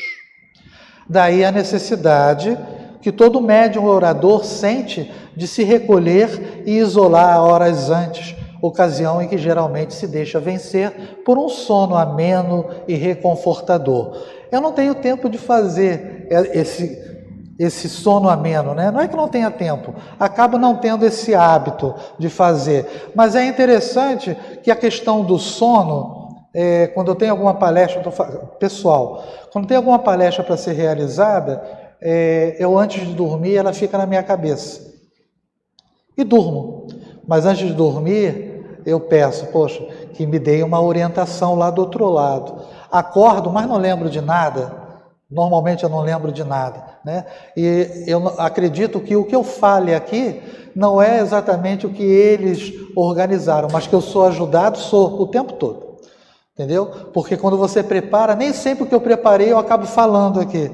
Daí a necessidade que todo médium orador sente de se recolher e isolar horas antes, ocasião em que geralmente se deixa vencer por um sono ameno e reconfortador. Eu não tenho tempo de fazer esse, esse sono ameno, né? Não é que não tenha tempo, acaba não tendo esse hábito de fazer. Mas é interessante que a questão do sono, é, quando eu tenho alguma palestra, pessoal, quando tem alguma palestra para ser realizada, é, eu antes de dormir, ela fica na minha cabeça. E durmo. Mas antes de dormir, eu peço, poxa, que me dê uma orientação lá do outro lado. Acordo, mas não lembro de nada. Normalmente eu não lembro de nada, né? E eu acredito que o que eu fale aqui não é exatamente o que eles organizaram, mas que eu sou ajudado, sou o tempo todo. Entendeu? Porque quando você prepara, nem sempre o que eu preparei eu acabo falando aqui.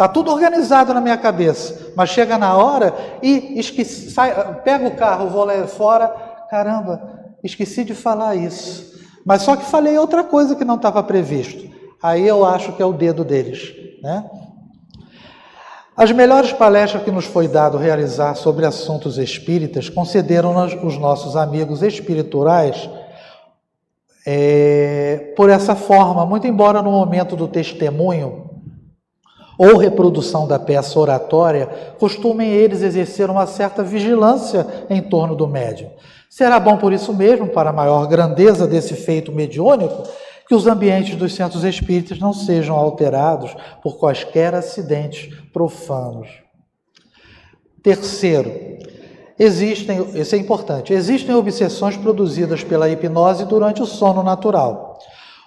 Tá tudo organizado na minha cabeça, mas chega na hora e esqueci, sai, pega o carro, vou lá fora, caramba, esqueci de falar isso. Mas só que falei outra coisa que não estava previsto. Aí eu acho que é o dedo deles. Né? As melhores palestras que nos foi dado realizar sobre assuntos espíritas concederam-nos os nossos amigos espirituais é, por essa forma, muito embora no momento do testemunho ou reprodução da peça oratória, costumem eles exercer uma certa vigilância em torno do médium. Será bom por isso mesmo, para a maior grandeza desse feito mediúnico, que os ambientes dos centros espíritas não sejam alterados por quaisquer acidentes profanos. Terceiro, existem, isso é importante, existem obsessões produzidas pela hipnose durante o sono natural.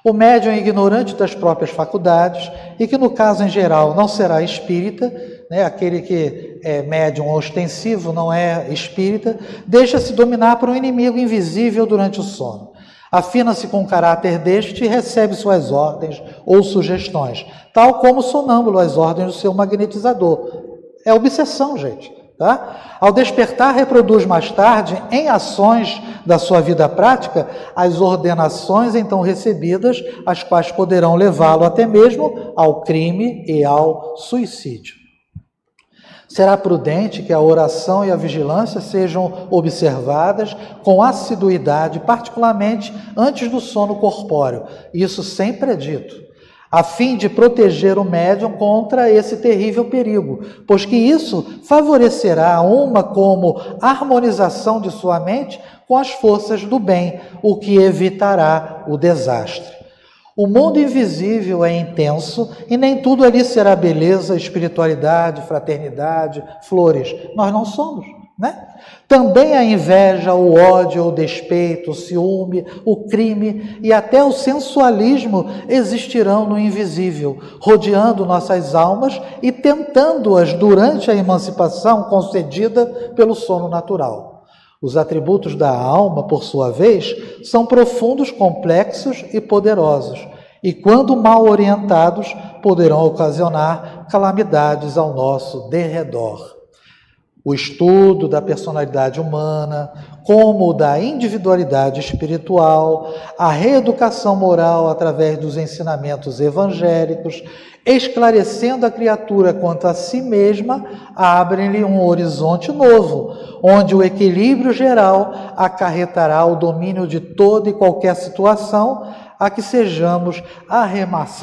O médium é ignorante das próprias faculdades e que, no caso em geral, não será espírita, né, aquele que é médium ostensivo não é espírita, deixa-se dominar por um inimigo invisível durante o sono afina-se com o caráter deste e recebe suas ordens ou sugestões, tal como o sonâmbulo as ordens do seu magnetizador. É obsessão, gente. Tá? Ao despertar, reproduz mais tarde, em ações da sua vida prática, as ordenações então recebidas, as quais poderão levá-lo até mesmo ao crime e ao suicídio. Será prudente que a oração e a vigilância sejam observadas com assiduidade, particularmente antes do sono corpóreo. Isso sempre é dito, a fim de proteger o médium contra esse terrível perigo, pois que isso favorecerá uma como harmonização de sua mente com as forças do bem, o que evitará o desastre. O mundo invisível é intenso e nem tudo ali será beleza, espiritualidade, fraternidade, flores. Nós não somos, né? Também a inveja, o ódio, o despeito, o ciúme, o crime e até o sensualismo existirão no invisível, rodeando nossas almas e tentando-as durante a emancipação concedida pelo sono natural. Os atributos da alma, por sua vez, são profundos, complexos e poderosos, e quando mal orientados, poderão ocasionar calamidades ao nosso derredor. O estudo da personalidade humana, como da individualidade espiritual, a reeducação moral através dos ensinamentos evangélicos esclarecendo a criatura quanto a si mesma, abrem-lhe um horizonte novo, onde o equilíbrio geral acarretará o domínio de toda e qualquer situação a que sejamos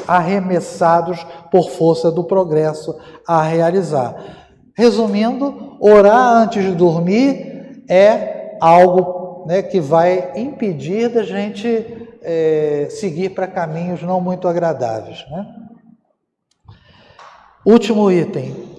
arremessados por força do progresso a realizar. Resumindo, orar antes de dormir é algo né, que vai impedir da gente é, seguir para caminhos não muito agradáveis. Né? Último item.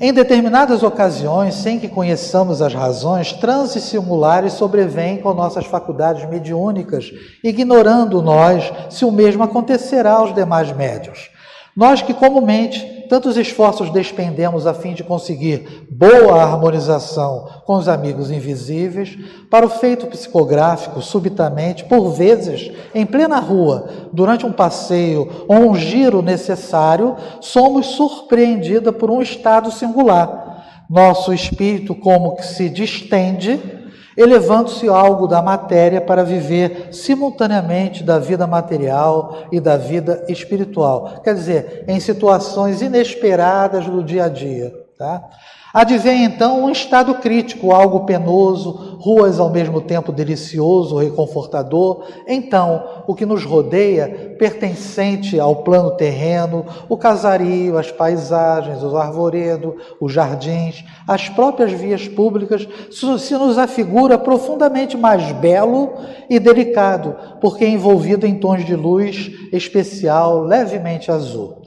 Em determinadas ocasiões, sem que conheçamos as razões, transes singulares sobrevêm com nossas faculdades mediúnicas, ignorando nós se o mesmo acontecerá aos demais médios. Nós que comumente tantos esforços despendemos a fim de conseguir boa harmonização com os amigos invisíveis, para o feito psicográfico, subitamente, por vezes, em plena rua, durante um passeio ou um giro necessário, somos surpreendida por um estado singular. Nosso espírito como que se distende elevando-se algo da matéria para viver simultaneamente da vida material e da vida espiritual. Quer dizer, em situações inesperadas do dia a dia. Tá? Advém então um estado crítico, algo penoso, ruas ao mesmo tempo delicioso, reconfortador. Então, o que nos rodeia, pertencente ao plano terreno, o casario, as paisagens, o arvoredo, os jardins, as próprias vias públicas, se nos afigura profundamente mais belo e delicado, porque é envolvido em tons de luz especial, levemente azul.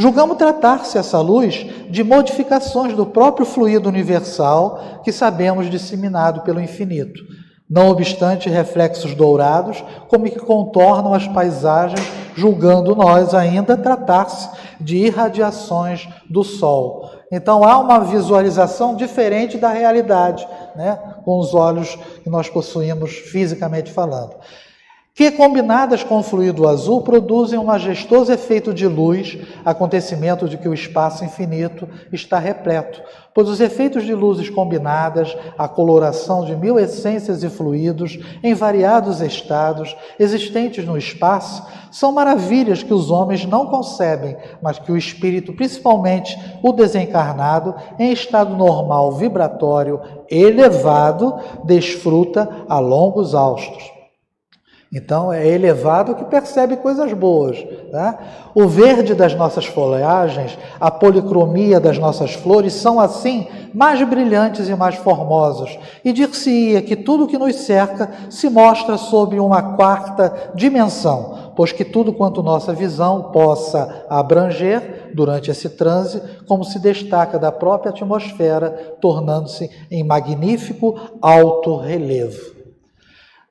Julgamos tratar-se essa luz de modificações do próprio fluido universal que sabemos disseminado pelo infinito, não obstante reflexos dourados, como que contornam as paisagens, julgando nós ainda tratar-se de irradiações do Sol. Então há uma visualização diferente da realidade, né, com os olhos que nós possuímos fisicamente falando que, combinadas com o fluido azul, produzem um majestoso efeito de luz, acontecimento de que o espaço infinito está repleto, pois os efeitos de luzes combinadas, a coloração de mil essências e fluidos em variados estados existentes no espaço, são maravilhas que os homens não concebem, mas que o espírito, principalmente o desencarnado, em estado normal vibratório elevado, desfruta a longos austos. Então é elevado que percebe coisas boas. Né? O verde das nossas folhagens, a policromia das nossas flores são assim mais brilhantes e mais formosos. E dir-se-ia que tudo que nos cerca se mostra sob uma quarta dimensão, pois que tudo quanto nossa visão possa abranger durante esse transe, como se destaca da própria atmosfera, tornando-se em magnífico alto relevo.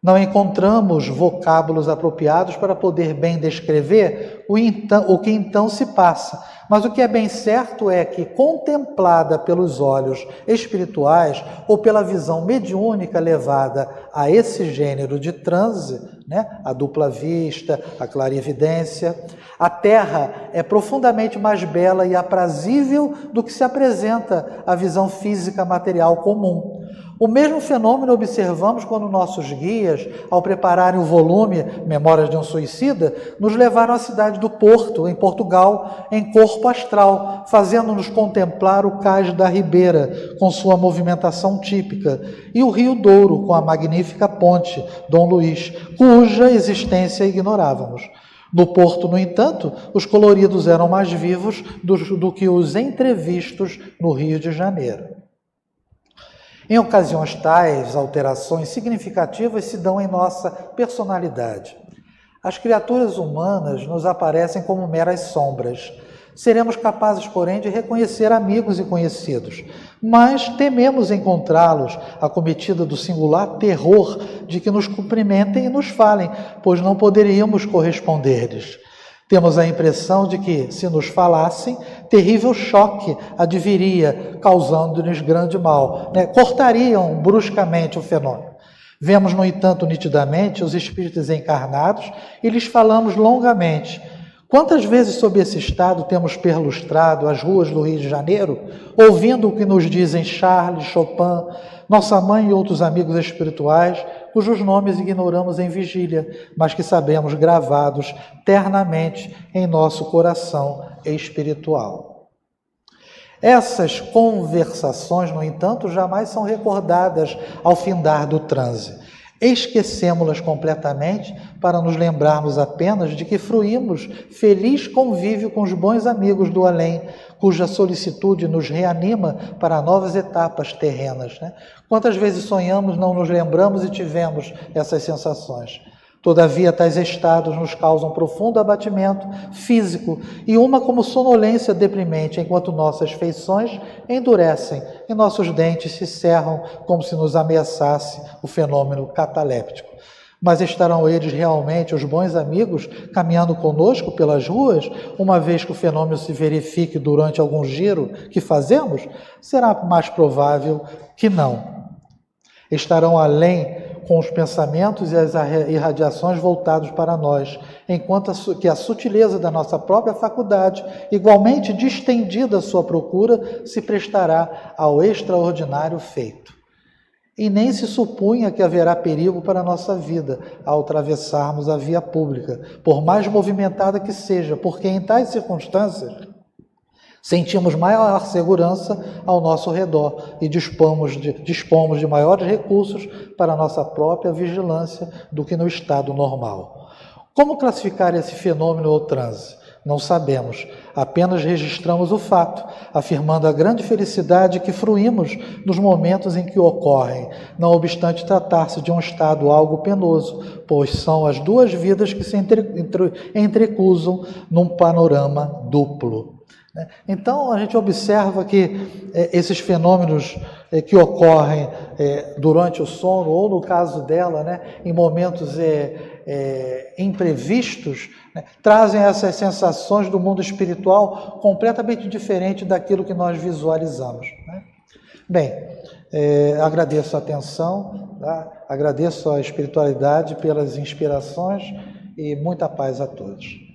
Não encontramos vocábulos apropriados para poder bem descrever o, então, o, que então se passa. Mas o que é bem certo é que, contemplada pelos olhos espirituais ou pela visão mediúnica levada a esse gênero de transe, né, a dupla vista, a clarividência, a Terra é profundamente mais bela e aprazível do que se apresenta a visão física material comum. O mesmo fenômeno observamos quando nossos guias, ao prepararem o volume Memórias de um Suicida, nos levaram à cidade do Porto, em Portugal, em corpo astral, fazendo-nos contemplar o cais da Ribeira, com sua movimentação típica, e o Rio Douro, com a magnífica ponte Dom Luís, cuja existência ignorávamos. No Porto, no entanto, os coloridos eram mais vivos do, do que os entrevistos no Rio de Janeiro. Em ocasiões tais, alterações significativas se dão em nossa personalidade. As criaturas humanas nos aparecem como meras sombras. Seremos capazes, porém, de reconhecer amigos e conhecidos, mas tememos encontrá-los acometida do singular terror de que nos cumprimentem e nos falem, pois não poderíamos corresponder-lhes. Temos a impressão de que, se nos falassem, terrível choque adviria, causando-nos grande mal. Né? Cortariam bruscamente o fenômeno. Vemos, no entanto, nitidamente os espíritos encarnados e lhes falamos longamente. Quantas vezes, sob esse estado, temos perlustrado as ruas do Rio de Janeiro, ouvindo o que nos dizem Charles, Chopin, nossa mãe e outros amigos espirituais, cujos nomes ignoramos em vigília, mas que sabemos gravados ternamente em nosso coração espiritual. Essas conversações, no entanto, jamais são recordadas ao findar do transe. Esquecemos-las completamente para nos lembrarmos apenas de que fruímos feliz convívio com os bons amigos do além, cuja solicitude nos reanima para novas etapas terrenas. Né? Quantas vezes sonhamos, não nos lembramos e tivemos essas sensações? Todavia, tais estados nos causam profundo abatimento físico e uma como sonolência deprimente, enquanto nossas feições endurecem e nossos dentes se cerram como se nos ameaçasse o fenômeno cataléptico. Mas estarão eles realmente, os bons amigos, caminhando conosco pelas ruas, uma vez que o fenômeno se verifique durante algum giro que fazemos? Será mais provável que não. Estarão além com os pensamentos e as irradiações voltados para nós, enquanto que a sutileza da nossa própria faculdade, igualmente distendida à sua procura, se prestará ao extraordinário feito. E nem se supunha que haverá perigo para a nossa vida ao atravessarmos a via pública, por mais movimentada que seja, porque em tais circunstâncias Sentimos maior segurança ao nosso redor e dispomos de, dispomos de maiores recursos para a nossa própria vigilância do que no estado normal. Como classificar esse fenômeno ou transe? Não sabemos, apenas registramos o fato, afirmando a grande felicidade que fruímos nos momentos em que ocorrem, não obstante tratar-se de um estado algo penoso, pois são as duas vidas que se entre, entre, entrecusam num panorama duplo. Né? Então, a gente observa que é, esses fenômenos é, que ocorrem é, durante o sono, ou no caso dela, né, em momentos é, imprevistos, né, trazem essas sensações do mundo espiritual completamente diferente daquilo que nós visualizamos. Né? Bem, é, agradeço a atenção, tá? agradeço a espiritualidade pelas inspirações e muita paz a todos.